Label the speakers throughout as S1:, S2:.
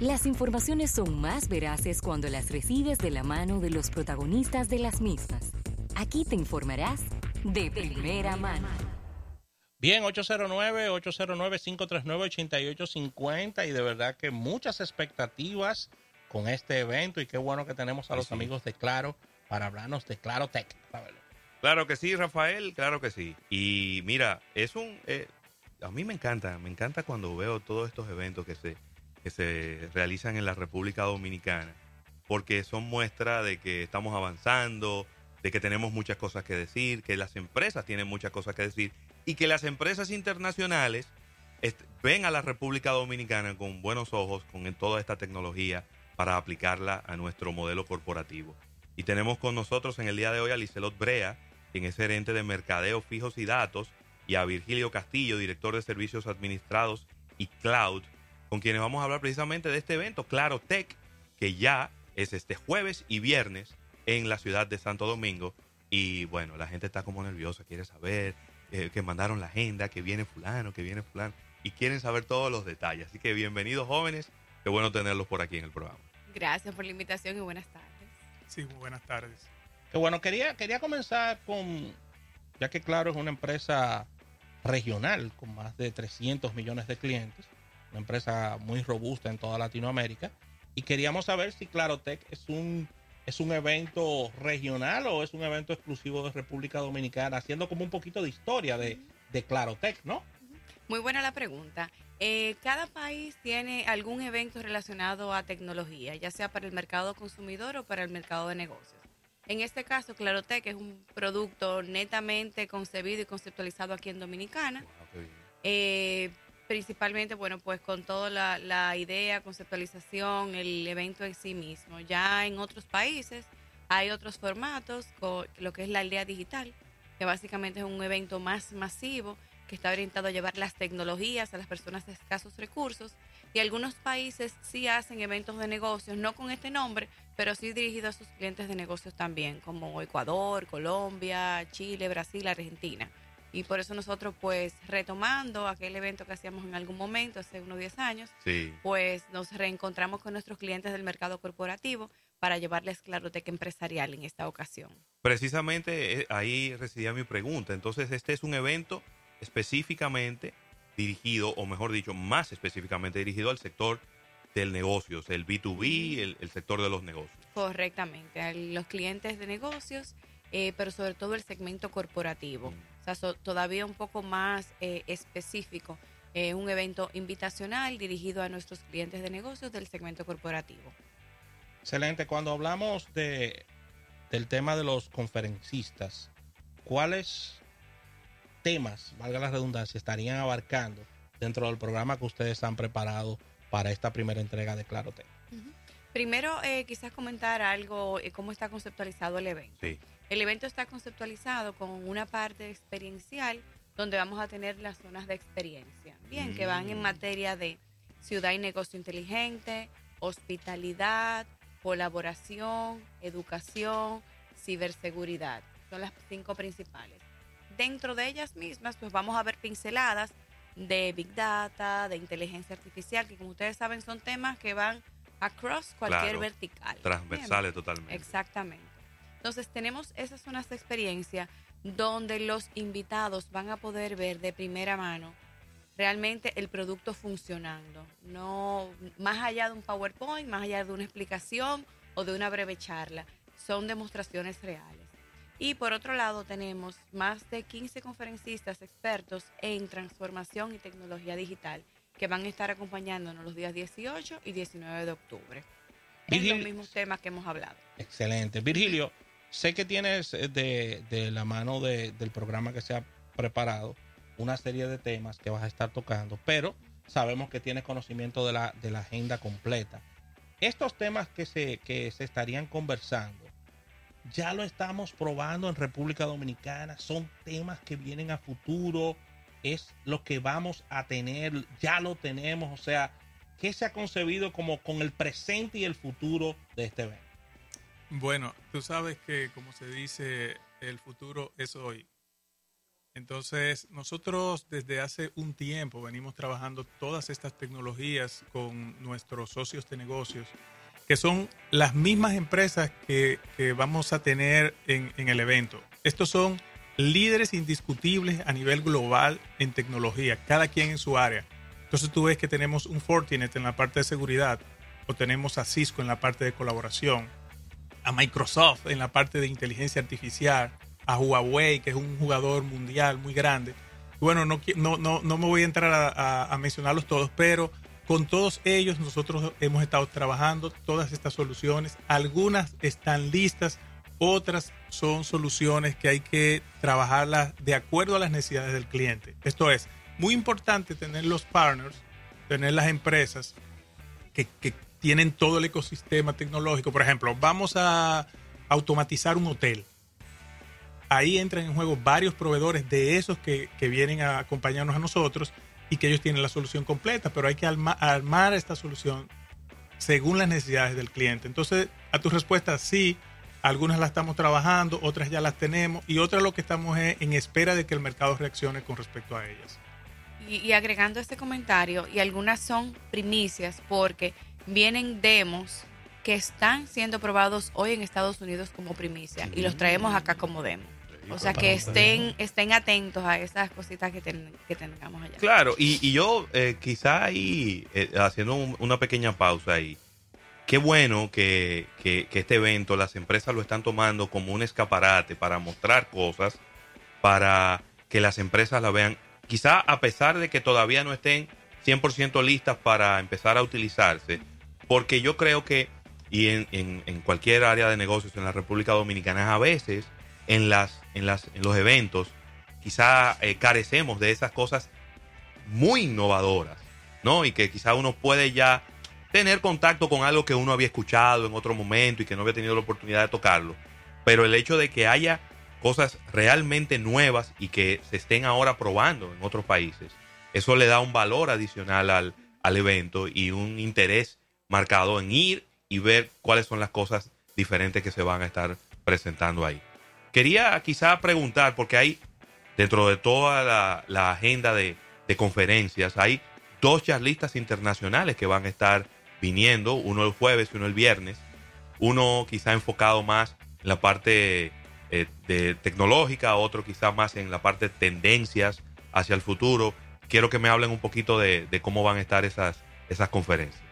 S1: Las informaciones son más veraces cuando las recibes de la mano de los protagonistas de las mismas. Aquí te informarás de primera mano.
S2: Bien, 809-809-539-8850 y de verdad que muchas expectativas con este evento y qué bueno que tenemos a los amigos de Claro para hablarnos de Claro Tech.
S3: Claro que sí, Rafael, claro que sí. Y mira, es un... Eh, a mí me encanta, me encanta cuando veo todos estos eventos que se, que se realizan en la República Dominicana, porque son muestra de que estamos avanzando, de que tenemos muchas cosas que decir, que las empresas tienen muchas cosas que decir y que las empresas internacionales ven a la República Dominicana con buenos ojos con toda esta tecnología para aplicarla a nuestro modelo corporativo. Y tenemos con nosotros en el día de hoy a Licelot Brea, quien es gerente de mercadeo fijos y datos, y a Virgilio Castillo, director de servicios administrados y cloud, con quienes vamos a hablar precisamente de este evento, Claro Tech, que ya es este jueves y viernes en la ciudad de Santo Domingo. Y bueno, la gente está como nerviosa, quiere saber eh, que mandaron la agenda, que viene fulano, que viene fulano, y quieren saber todos los detalles. Así que bienvenidos jóvenes, qué bueno tenerlos por aquí en el programa.
S4: Gracias por la invitación y buenas tardes.
S5: Sí, buenas tardes.
S2: Qué bueno, quería, quería comenzar con, ya que claro, es una empresa regional con más de 300 millones de clientes, una empresa muy robusta en toda Latinoamérica, y queríamos saber si Clarotech es un ¿Es un evento regional o es un evento exclusivo de República Dominicana? Haciendo como un poquito de historia de, de Clarotech, ¿no?
S4: Muy buena la pregunta. Eh, cada país tiene algún evento relacionado a tecnología, ya sea para el mercado consumidor o para el mercado de negocios. En este caso, Clarotech es un producto netamente concebido y conceptualizado aquí en Dominicana. Eh, principalmente, bueno, pues con toda la, idea, conceptualización, el evento en sí mismo. Ya en otros países hay otros formatos, lo que es la aldea digital, que básicamente es un evento más masivo que está orientado a llevar las tecnologías a las personas de escasos recursos. Y algunos países sí hacen eventos de negocios, no con este nombre, pero sí dirigidos a sus clientes de negocios también, como Ecuador, Colombia, Chile, Brasil, Argentina. Y por eso nosotros, pues, retomando aquel evento que hacíamos en algún momento, hace unos 10 años, pues nos reencontramos con nuestros clientes del mercado corporativo para llevarles Clarotec empresarial en esta ocasión.
S3: Precisamente eh, ahí residía mi pregunta. Entonces, este es un evento específicamente dirigido, o mejor dicho, más específicamente dirigido al sector del negocio, el B2B, el, sector de los negocios.
S4: Correctamente, a los clientes de negocios, eh, pero sobre todo el segmento corporativo. Mm o sea, todavía un poco más eh, específico. Eh, un evento invitacional dirigido a nuestros clientes de negocios del segmento corporativo.
S2: Excelente. Cuando hablamos de, del tema de los conferencistas, ¿cuáles temas, valga la redundancia, estarían abarcando dentro del programa que ustedes han preparado para esta primera entrega de Clarote?
S4: Primero, eh, quizás comentar algo, eh, cómo está conceptualizado el evento. Sí. El evento está conceptualizado con una parte experiencial donde vamos a tener las zonas de experiencia, bien, que van en mm. materia de ciudad y negocio inteligente, hospitalidad, colaboración, educación, ciberseguridad. Son las cinco principales. Dentro de ellas mismas, pues vamos a ver pinceladas de Big Data, de inteligencia artificial, que como ustedes saben son temas que van across cualquier vertical.
S3: Transversales totalmente.
S4: Exactamente. Entonces tenemos esas zonas de experiencia donde los invitados van a poder ver de primera mano realmente el producto funcionando, no más allá de un PowerPoint, más allá de una explicación o de una breve charla, son demostraciones reales. Y por otro lado tenemos más de 15 conferencistas expertos en transformación y tecnología digital que van a estar acompañándonos los días 18 y 19 de octubre. en los mismos temas que hemos hablado.
S2: Excelente. Virgilio, sé que tienes eh, de, la mano del programa que se ha preparado una serie de temas que vas a estar tocando, pero sabemos que tienes conocimiento de la, agenda completa. Estos temas que que se estarían conversando, ya lo estamos probando en República Dominicana, son temas que vienen a futuro, es lo que vamos a tener, ya lo tenemos, o sea, ¿qué se ha concebido como con el presente y el futuro de este evento?
S5: Bueno, tú sabes que como se dice, el futuro es hoy. Entonces, nosotros desde hace un tiempo venimos trabajando todas estas tecnologías con nuestros socios de negocios, que son las mismas empresas que, que vamos a tener en, en el evento. Estos son líderes indiscutibles a nivel global en tecnología, cada quien en su área. Entonces tú ves que tenemos un Fortinet en la parte de seguridad, o tenemos a Cisco en la parte de colaboración, a Microsoft en la parte de inteligencia artificial, a Huawei, que es un jugador mundial muy grande. Bueno, no, no, no, no me voy a entrar a, a, a mencionarlos todos, pero con todos ellos nosotros hemos estado trabajando todas estas soluciones. Algunas están listas, otras son soluciones que hay que trabajarlas de acuerdo a las necesidades del cliente. Esto es muy importante tener los partners, tener las empresas que, que tienen todo el ecosistema tecnológico. Por ejemplo, vamos a automatizar un hotel ahí entran en juego varios proveedores de esos que, que, vienen a acompañarnos a nosotros y que ellos tienen la solución completa, pero hay que arma, armar esta solución según las necesidades del cliente. Entonces, a tu respuesta, sí, algunas las estamos trabajando, otras ya las tenemos y otras lo que estamos es en espera de que el mercado reaccione con respecto a ellas.
S4: Y, y agregando este comentario, y algunas son primicias porque vienen demos que están siendo probados hoy en Estados Unidos como primicia y los traemos acá como demo. O sea, que estén, estén atentos a esas cositas que, ten, que tengamos allá.
S3: Claro, y, y yo eh, quizá ahí, eh, haciendo un, una pequeña pausa ahí, qué bueno que, que, que, este evento, las empresas lo están tomando como un escaparate para mostrar cosas, para que las empresas la vean, quizá a pesar de que todavía no estén 100% listas para empezar a utilizarse, porque yo creo que, y en, en, cualquier área de negocios en la República Dominicana, a veces en, las, en, las, en los eventos, quizá eh, carecemos de esas cosas muy innovadoras, ¿no? Y que quizá uno puede ya tener contacto con algo que uno había escuchado en otro momento y que no había tenido la oportunidad de tocarlo. Pero el hecho de que haya cosas realmente nuevas y que se estén ahora probando en otros países, eso le da un valor adicional al, al evento y un interés marcado en ir y ver cuáles son las cosas diferentes que se van a estar presentando ahí. Quería quizá preguntar, porque hay, dentro de toda la, la agenda de, de, conferencias, hay dos charlistas internacionales que van a estar viniendo, uno el jueves y uno el viernes, uno quizá enfocado más en la parte eh, de tecnológica, otro quizá más en la parte de tendencias hacia el futuro. Quiero que me hablen un poquito de, de cómo van a estar esas, esas conferencias.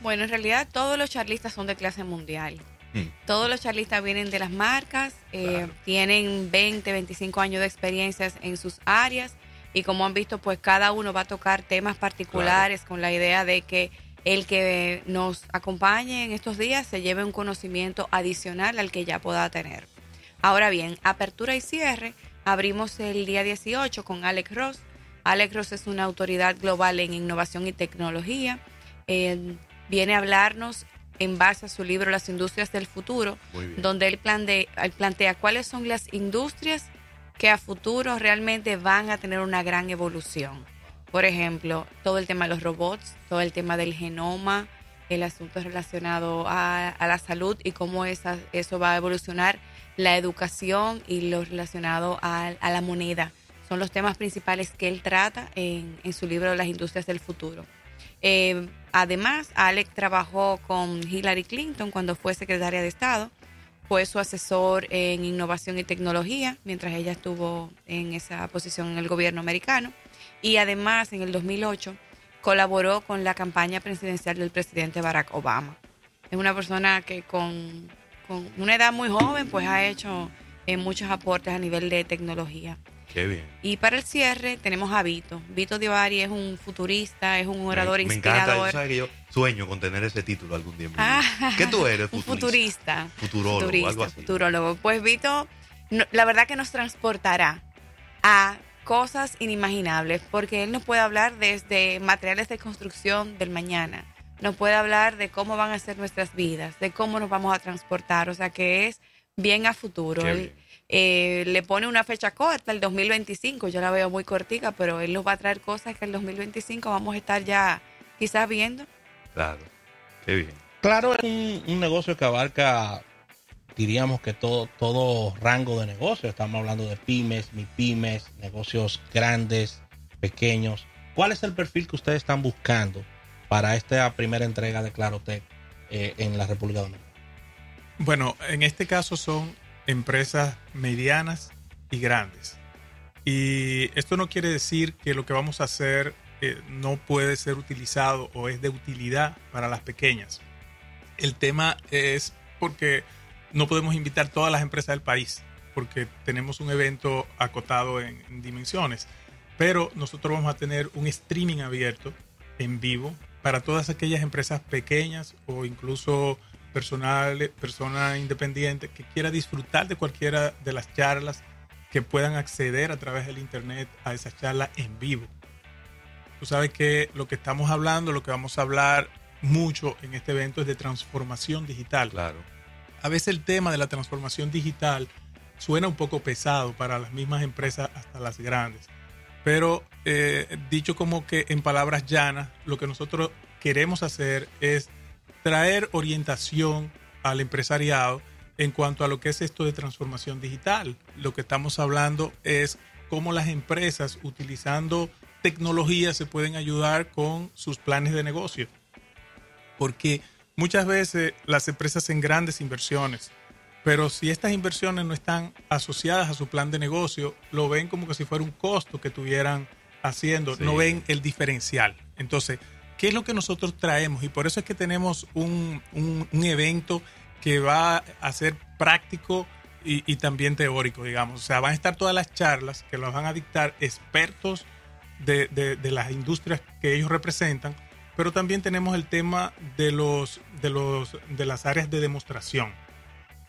S4: Bueno, en realidad todos los charlistas son de clase mundial. Mm. Todos los charlistas vienen de las marcas, eh, claro. tienen 20, 25 años de experiencias en sus áreas y como han visto, pues cada uno va a tocar temas particulares claro. con la idea de que el que nos acompañe en estos días se lleve un conocimiento adicional al que ya pueda tener. Ahora bien, apertura y cierre, abrimos el día 18 con Alex Ross. Alex Ross es una autoridad global en innovación y tecnología. Eh, viene a hablarnos en base a su libro Las Industrias del Futuro, donde él, plante, él plantea cuáles son las industrias que a futuro realmente van a tener una gran evolución. Por ejemplo, todo el tema de los robots, todo el tema del genoma, el asunto relacionado a, a la salud y cómo esa, eso va a evolucionar, la educación y lo relacionado a, a, la moneda. Son los temas principales que él trata en, en su libro Las Industrias del Futuro. Eh, además, Alex trabajó con Hillary Clinton cuando fue secretaria de Estado. Fue su asesor en innovación y tecnología mientras ella estuvo en esa posición en el gobierno americano. Y además, en el 2008, colaboró con la campaña presidencial del presidente Barack Obama. Es una persona que con, con una edad muy joven pues ha hecho eh, muchos aportes a nivel de tecnología.
S3: Qué bien.
S4: Y para el cierre tenemos a Vito. Vito Divari es un futurista, es un orador
S3: me, me
S4: inspirador.
S3: Encanta, ¿sabes que yo sueño con tener ese título algún día. Ah, ¿Qué tú eres?
S4: Un futurista.
S3: Futurólogo,
S4: futurista,
S3: algo así.
S4: Futurólogo. Pues Vito, no, la verdad que nos transportará a cosas inimaginables, porque él nos puede hablar desde materiales de construcción del mañana, nos puede hablar de cómo van a ser nuestras vidas, de cómo nos vamos a transportar, o sea que es bien a futuro. Él, eh, le pone una fecha corta, el 2025, yo la veo muy cortica, pero él nos va a traer cosas que el 2025 vamos a estar ya quizás viendo.
S3: Claro, qué bien.
S2: Claro, es un, un negocio que abarca diríamos que todo, todo rango de negocio. Estamos hablando de pymes, pymes, negocios grandes, pequeños. ¿Cuál es el perfil que ustedes están buscando para esta primera entrega de Clarotech eh, en la República Dominicana?
S5: Bueno, en este caso son empresas medianas y grandes. Y esto no quiere decir que lo que vamos a hacer eh, no puede ser utilizado o es de utilidad para las pequeñas. El tema es porque no podemos invitar todas las empresas del país, porque tenemos un evento acotado en, en dimensiones. Pero nosotros vamos a tener un streaming abierto en vivo para todas aquellas empresas pequeñas o incluso personal, persona independiente que quiera disfrutar de cualquiera de las charlas que puedan acceder a través del internet a esas charlas en vivo. Tú sabes que lo que estamos hablando, lo que vamos a hablar mucho en este evento es de transformación digital.
S3: Claro.
S5: A veces el tema de la transformación digital suena un poco pesado para las mismas empresas hasta las grandes. Pero eh, dicho como que en palabras llanas, lo que nosotros queremos hacer es traer orientación al empresariado en cuanto a lo que es esto de transformación digital. Lo que estamos hablando es cómo las empresas utilizando tecnología se pueden ayudar con sus planes de negocio. Porque muchas veces las empresas hacen grandes inversiones, pero si estas inversiones no están asociadas a su plan de negocio, lo ven como que si fuera un costo que tuvieran haciendo,
S3: Sí.
S5: no ven el diferencial. Entonces, ¿qué es lo que nosotros traemos? Y por eso es que tenemos un, un- evento que va a ser práctico y, y también teórico, digamos. O sea, van a estar todas las charlas que las van a dictar expertos de, de- de las industrias que ellos representan, pero también tenemos el tema de, los, de, los, de las áreas de demostración,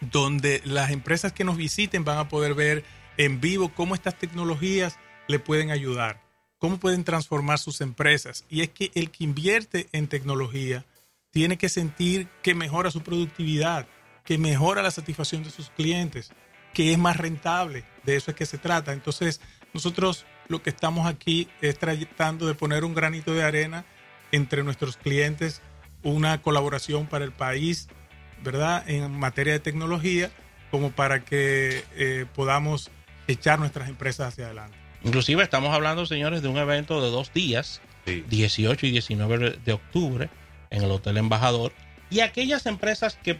S5: donde las empresas que nos visiten van a poder ver en vivo cómo estas tecnologías le pueden ayudar, cómo pueden transformar sus empresas. Y es que el que invierte en tecnología tiene que sentir que mejora su productividad, que mejora la satisfacción de sus clientes, que es más rentable. De eso es que se trata. Entonces, nosotros lo que estamos aquí es tratando de poner un granito de arena entre nuestros clientes, una colaboración para el país, ¿verdad? En materia de tecnología, como para que eh, podamos echar nuestras empresas hacia adelante.
S2: Inclusive estamos hablando, señores, de un evento de dos días,
S3: Sí.
S2: 18 y 19 de octubre, en el Hotel Embajador. Y aquellas empresas que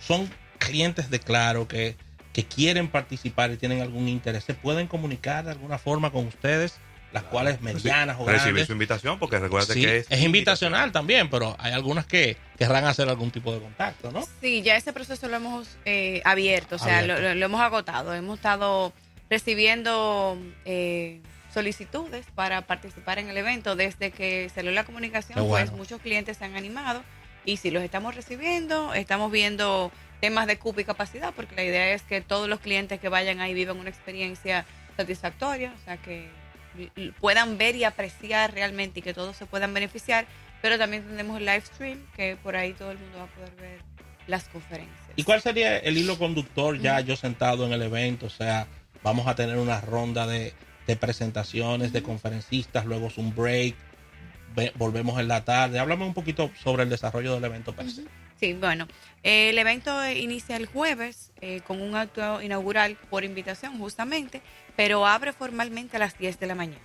S2: son clientes de Claro, que, que quieren participar y tienen algún interés, se pueden comunicar de alguna forma con ustedes, las cuales medianas o
S3: Recibir
S2: grandes.
S3: su invitación porque recuerda
S2: Sí,
S3: que
S2: es,
S3: es,
S2: invitacional también, pero hay algunas que querrán hacer algún tipo de contacto, ¿no?
S4: Sí, ya ese proceso lo hemos eh, abierto, o sea,
S2: Abierto.
S4: Lo, lo- lo hemos agotado. Hemos estado recibiendo eh, solicitudes para participar en el evento. Desde que salió la comunicación,
S2: bueno.
S4: pues muchos clientes se han animado y si los estamos recibiendo, estamos viendo temas de cupo y capacidad, porque la idea es que todos los clientes que vayan ahí vivan una experiencia satisfactoria, o sea, que puedan ver y apreciar realmente y que todos se puedan beneficiar, pero también tenemos el live stream, que por ahí todo el mundo va a poder ver las conferencias.
S2: ¿Y cuál sería el hilo conductor ya yo sentado en el evento? O sea, vamos a tener una ronda de, presentaciones, de conferencistas, luego es un break, ve- volvemos en la tarde. Háblame un poquito sobre el desarrollo del evento per se.
S4: Sí, bueno, el evento inicia el jueves eh, con un acto inaugural por invitación justamente, pero abre formalmente a las 10 de la mañana.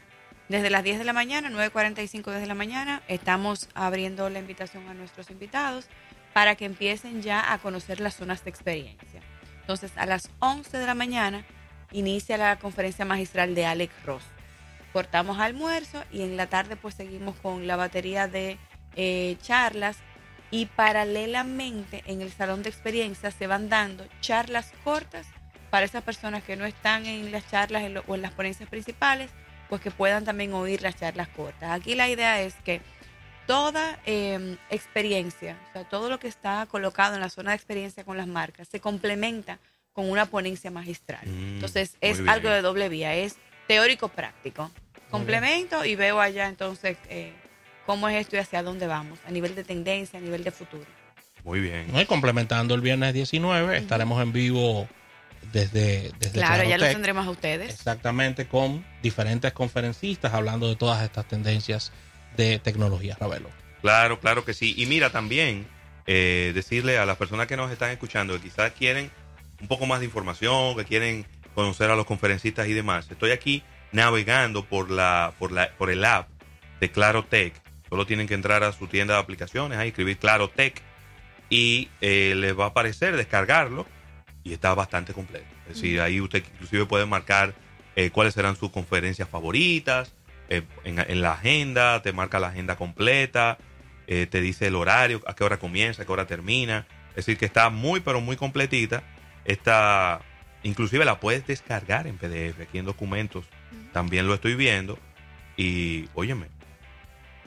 S4: Desde las 10 de la mañana, 9.45 desde la mañana, estamos abriendo la invitación a nuestros invitados para que empiecen ya a conocer las zonas de experiencia. Entonces, a las 11 de la mañana inicia la conferencia magistral de Alex Ross. Cortamos almuerzo y en la tarde pues seguimos con la batería de eh, charlas y paralelamente en el salón de experiencia se van dando charlas cortas para esas personas que no están en las charlas o en las ponencias principales, pues que puedan también oír las charlas cortas. Aquí la idea es que toda eh, experiencia, o sea, todo lo que está colocado en la zona de experiencia con las marcas, se complementa con una ponencia magistral.
S3: Mm,
S4: Entonces es algo de doble vía, es teórico-práctico. Complemento y veo allá entonces eh, cómo es esto y hacia dónde vamos, a nivel de tendencia, a nivel de futuro.
S3: Muy bien.
S2: Y complementando el viernes 19, estaremos en vivo desde, desde
S4: Claro, ya lo tendremos a ustedes.
S2: Exactamente, con diferentes conferencistas hablando de todas estas tendencias de tecnología, Ravelo.
S3: Claro, claro que sí. Y mira, también eh, decirle a las personas que nos están escuchando que quizás quieren un poco más de información, que quieren conocer a los conferencistas y demás, estoy aquí navegando por la por la por el app de Claro Tech. Solo tienen que entrar a su tienda de aplicaciones, ahí escribir Claro Tech y eh, les va a aparecer descargarlo y está bastante completo. Es decir, ahí usted inclusive puede marcar eh, cuáles serán sus conferencias favoritas eh, en, en la agenda, te marca la agenda completa, te dice el horario, a qué hora comienza, a qué hora termina. Es decir, que está muy, pero muy completita. Esta, inclusive la puedes descargar en PDF, aquí en documentos. También lo estoy viendo. Y, óyeme,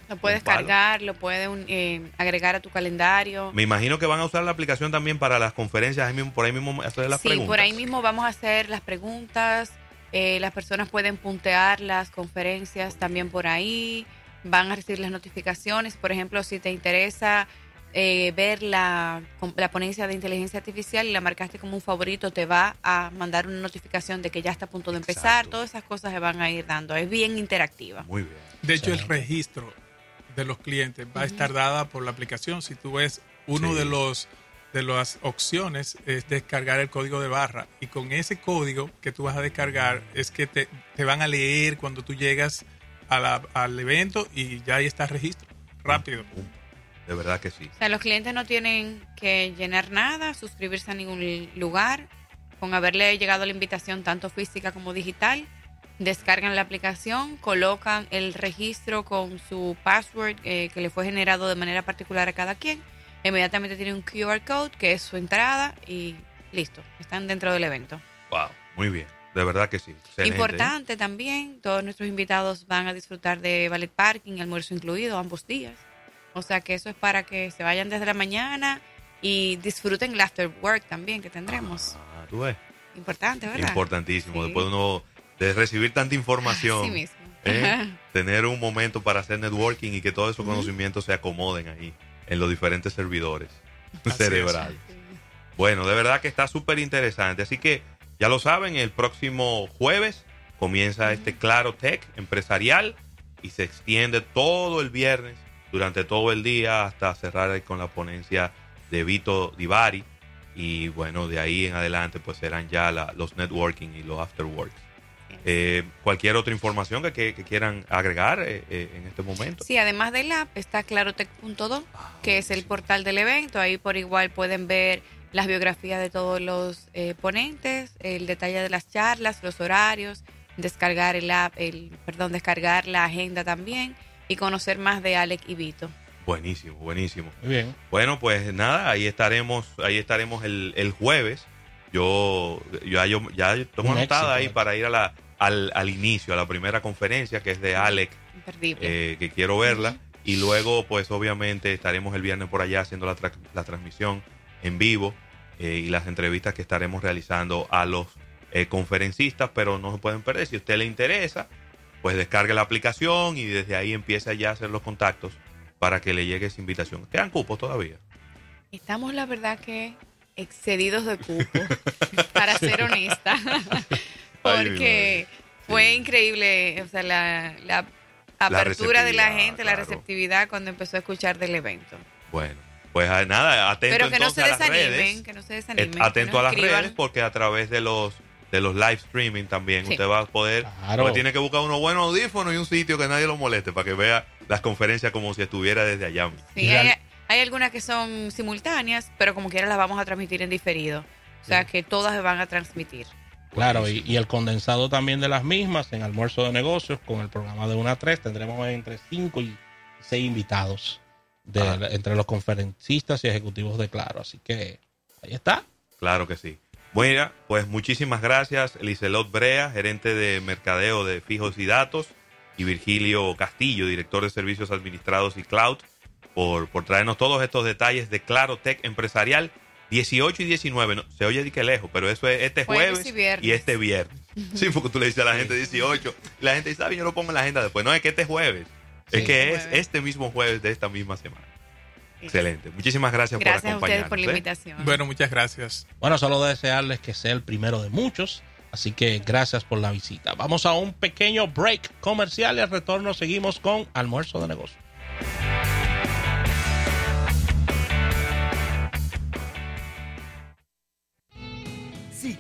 S4: Lo puedes cargar, lo puedes eh, agregar a tu calendario.
S3: me imagino que van a usar la aplicación también para las conferencias, ahí mismo, por ahí mismo hacer las
S4: sí,
S3: preguntas.
S4: por ahí mismo vamos a hacer las preguntas. eh, las personas pueden puntear las conferencias también por ahí. Van a recibir las notificaciones. Por ejemplo, si te interesa eh, ver la, la ponencia de inteligencia artificial y la marcaste como un favorito, te va a mandar una notificación de que ya está a punto de empezar.
S3: Exacto.
S4: Todas esas cosas se van a ir dando. Es bien interactiva.
S3: Muy bien.
S5: De hecho, el registro de los clientes va a estar dada por la aplicación. Si tú ves uno
S3: Sí.
S5: de los de las opciones es descargar el código de barra y con ese código que tú vas a descargar es que te, te van a leer cuando tú llegas a la- al evento y ya ahí está el registro rápido.
S3: De verdad que sí.
S4: O sea, los clientes no tienen que llenar nada, suscribirse a ningún lugar. Con haberle llegado la invitación tanto física como digital, descargan la aplicación, colocan el registro con su password eh, que le fue generado de manera particular a cada quien. Inmediatamente tienen un QR code que es su entrada y listo, están dentro del evento.
S3: Wow, muy bien. De verdad que sí. Excelente. ¿eh?
S4: Importante también, todos nuestros invitados van a disfrutar de ballet parking, almuerzo incluido ambos días. O sea que eso es para que se vayan desde la mañana y disfruten el after work también que tendremos.
S3: Ah, tú ves.
S4: Importante, ¿verdad?
S3: Importantísimo.
S4: Sí.
S3: Después de uno de recibir tanta información,
S4: Así mismo.
S3: ¿eh? tener un momento para hacer networking y que todos esos conocimientos se acomoden ahí en los diferentes servidores
S5: es.
S3: cerebrales. Bueno, de verdad que está súper interesante. Así que ya lo saben, el próximo jueves comienza este Claro Tech empresarial y se extiende todo el viernes durante todo el día hasta cerrar con la ponencia de Vito Divari. Y bueno, de ahí en adelante pues serán ya la- los networking y los afterworks. Eh, cualquier otra información que, que- que quieran agregar eh, eh, en este momento.
S4: Sí, además del app está clarotech.do, que es el portal del evento. Ahí por igual pueden ver las biografías de todos los eh, ponentes, el detalle de las charlas, los horarios, descargar el app, el, perdón, descargar la agenda también y conocer más de Alec y Vito.
S3: Buenísimo, buenísimo.
S2: Muy bien.
S3: Bueno, pues nada, ahí estaremos, ahí estaremos el, el jueves. Yo, ya yo ya tomo
S2: Un
S3: anotada
S2: éxito,
S3: ahí
S2: eh.
S3: para ir a la, al, al inicio, a la primera conferencia que es de Alec,
S4: Imperdible.
S3: eh, que quiero verla. Y luego, pues obviamente estaremos el viernes por allá haciendo la, tra- la transmisión en vivo eh, y las entrevistas que estaremos realizando a los eh, conferencistas, pero no se pueden perder. Si a usted le interesa, pues descargue la aplicación y desde ahí empieza ya a hacer los contactos para que le llegue esa invitación. ¿Quedan cupos todavía?
S4: Estamos, la verdad, que excedidos de cupo, para ser honesta, porque fue
S3: Sí.
S4: increíble, o sea, la, la apertura de la gente, la receptividad cuando empezó a escuchar del evento.
S3: Bueno, pues ah, nada, atento
S4: Pero que no
S3: entonces
S4: se
S3: a las
S4: desanimen,
S3: redes.
S4: que no se desanimen.
S3: atento a las redes porque a través de los de los live streaming también
S4: Sí.
S3: usted va a poder
S2: Claro.
S3: porque tiene que buscar unos buenos audífonos y un sitio que nadie lo moleste para que vea las conferencias como si estuviera desde allá.
S4: Sí, hay, hay algunas que son simultáneas, pero como quiera las vamos a transmitir en diferido. O sea, que todas se van a transmitir.
S2: Claro, y, y el condensado también de las mismas en almuerzo de negocios con el programa de 1 a 3 tendremos entre 5 y 6 invitados de,
S3: Ah.
S2: entre los conferencistas y ejecutivos de Claro. Así que ahí está.
S3: Claro que sí. Bueno, pues muchísimas gracias, Licelot Brea, gerente de mercadeo de fijos y datos, y Virgilio Castillo, director de servicios administrados y cloud, por, por traernos todos estos detalles de Claro Tech Empresarial 18 y 19. No, se oye de que lejos, pero eso es este
S4: Jueves
S3: jueves,
S4: y
S3: este viernes. Sí, porque tú le dices a la gente 18, y la gente dice, ¿sabe? Yo lo pongo en la agenda después. No, es que este jueves. Es que es
S4: Jueves.
S3: este mismo jueves de esta misma semana. Excelente. Muchísimas gracias,
S4: Gracias
S3: por
S4: a ustedes
S3: acompañarnos.
S4: por la
S3: ¿eh?
S4: invitación.
S5: Bueno, muchas gracias.
S2: Bueno, solo desearles que sea el primero de muchos. Así que gracias por la visita. Vamos a un pequeño break comercial y al retorno seguimos con almuerzo de negocios.
S1: Si